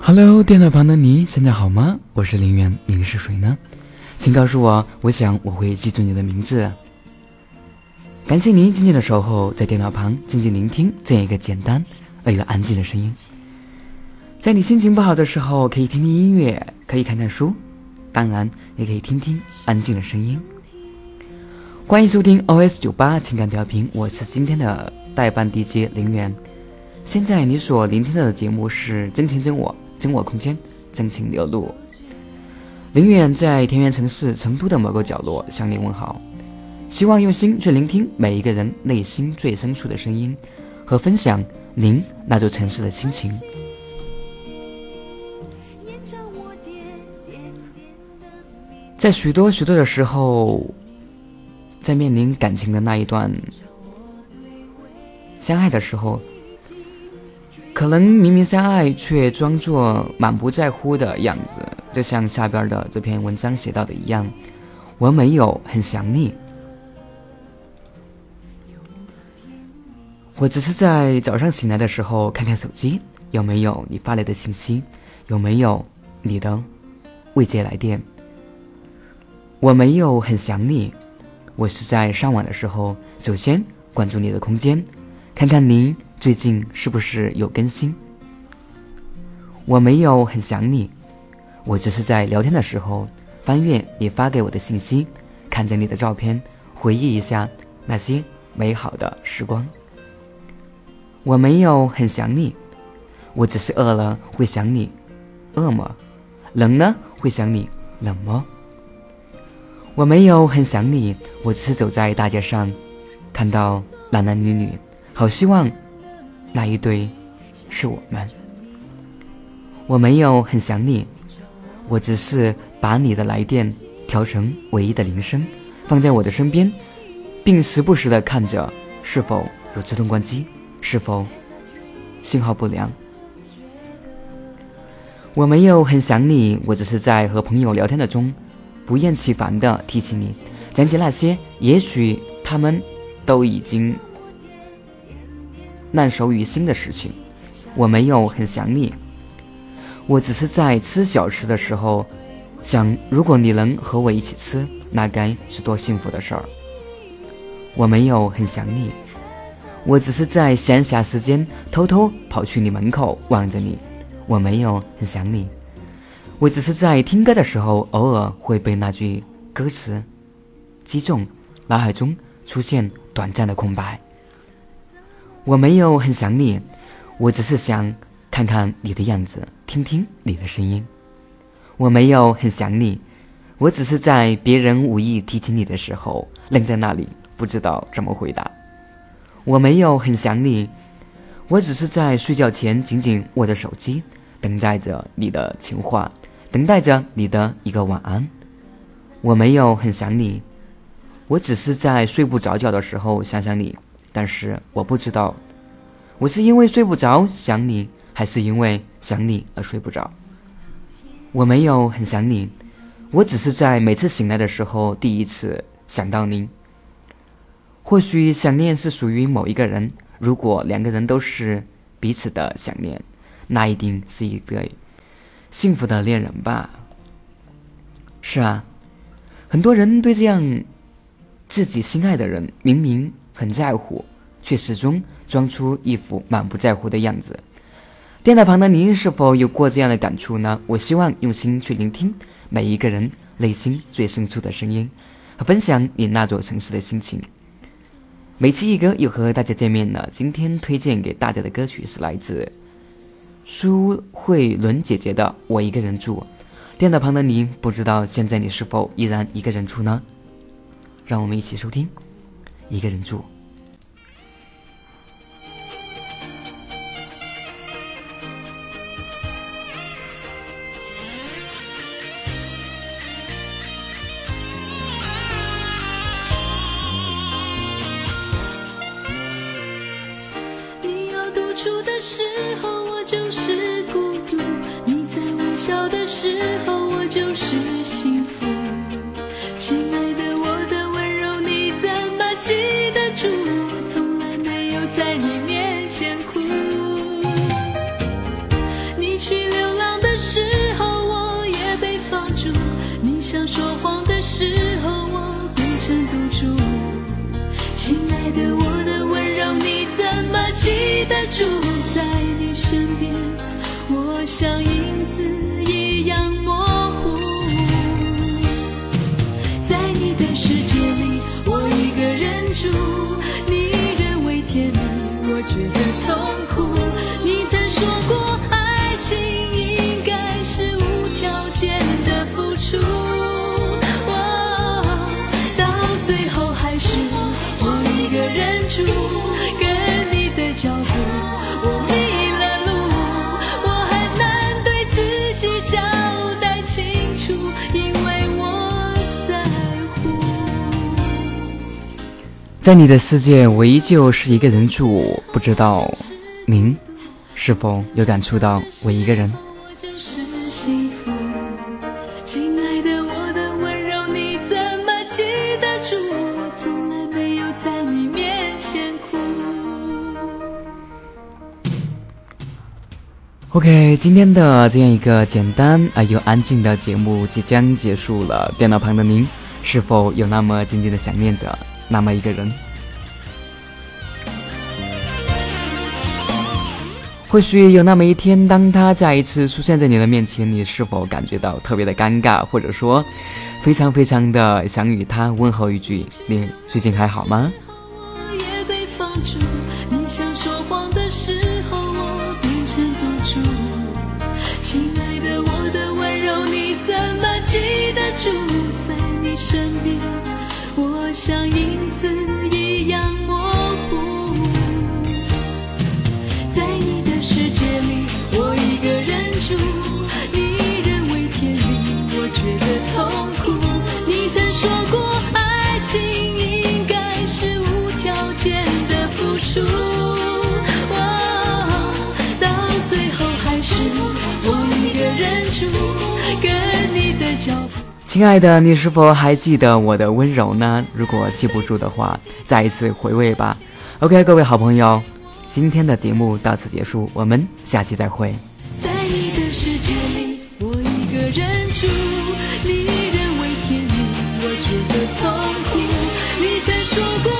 Hello，电脑旁的你，现在好吗？我是林远，您是谁呢？请告诉我，我想我会记住你的名字。感谢您静静的守候，在电脑旁静静聆听这样一个简单而又安静的声音。在你心情不好的时候，可以听听音乐，可以看看书，当然也可以听听安静的声音。欢迎收听 OS 九八情感调频，我是今天的代班 DJ 林远。现在你所聆听到的节目是真情真我。真我空间，真情流露。林远在田园城市成都的某个角落向你问好，希望用心去聆听每一个人内心最深处的声音，和分享您那座城市的亲情。在许多许多的时候，在面临感情的那一段相爱的时候。可能明明相爱，却装作满不在乎的样子，就像下边的这篇文章写到的一样。我没有很想你，我只是在早上醒来的时候看看手机，有没有你发来的信息，有没有你的未接来电。我没有很想你，我是在上网的时候首先关注你的空间，看看您。最近是不是有更新？我没有很想你，我只是在聊天的时候翻阅你发给我的信息，看着你的照片，回忆一下那些美好的时光。我没有很想你，我只是饿了会想你，饿吗？冷呢会想你，冷吗？我没有很想你，我只是走在大街上，看到男男女女，好希望。那一对，是我们。我没有很想你，我只是把你的来电调成唯一的铃声，放在我的身边，并时不时的看着是否有自动关机，是否信号不良。我没有很想你，我只是在和朋友聊天的中，不厌其烦的提起你，讲起那些也许他们都已经。烂熟于心的事情，我没有很想你，我只是在吃小吃的时候，想如果你能和我一起吃，那该是多幸福的事儿。我没有很想你，我只是在闲暇时间偷偷跑去你门口望着你。我没有很想你，我只是在听歌的时候，偶尔会被那句歌词击中，脑海中出现短暂的空白。我没有很想你，我只是想看看你的样子，听听你的声音。我没有很想你，我只是在别人无意提起你的时候，愣在那里，不知道怎么回答。我没有很想你，我只是在睡觉前紧紧握着手机，等待着你的情话，等待着你的一个晚安。我没有很想你，我只是在睡不着觉的时候想想你。但是我不知道，我是因为睡不着想你，还是因为想你而睡不着。我没有很想你，我只是在每次醒来的时候第一次想到您。或许想念是属于某一个人，如果两个人都是彼此的想念，那一定是一对幸福的恋人吧。是啊，很多人对这样自己心爱的人，明明。很在乎，却始终装出一副满不在乎的样子。电脑旁的您是否有过这样的感触呢？我希望用心去聆听每一个人内心最深处的声音，和分享你那座城市的心情。每期一歌又和大家见面了。今天推荐给大家的歌曲是来自苏慧伦姐姐的《我一个人住》。电脑旁的你，不知道现在你是否依然一个人住呢？让我们一起收听。一个人住。你要独处的时候，我就是记得住在你身边，我像影子一样模糊。在你的世界里，我一个人住，你认为甜蜜，我觉得痛苦。你曾说过，爱情在你的世界，我依旧是一个人住。不知道您是否有感触到我一个人？我就是幸福，亲爱的，我的温柔你怎么记得住？我从来没有在你面前哭。OK，今天的这样一个简单而又安静的节目即将结束了。电脑旁的您，是否有那么静静的想念着那么一个人？或许有那么一天，当他再一次出现在你的面前，你是否感觉到特别的尴尬，或者说非常非常的想与他问候一句：“你最近还好吗？”，亲爱的，我的温柔你怎么记得住？出。哦，到最后还是我一个人住，跟你的脚步。亲爱的，你是否还记得我的温柔呢？如果记不住的话，再一次回味吧。OK，各位好朋友，今天的节目到此结束，我们下期再会。在你的世界里，我一个人住，你认为甜蜜，我觉得痛苦。你曾说过。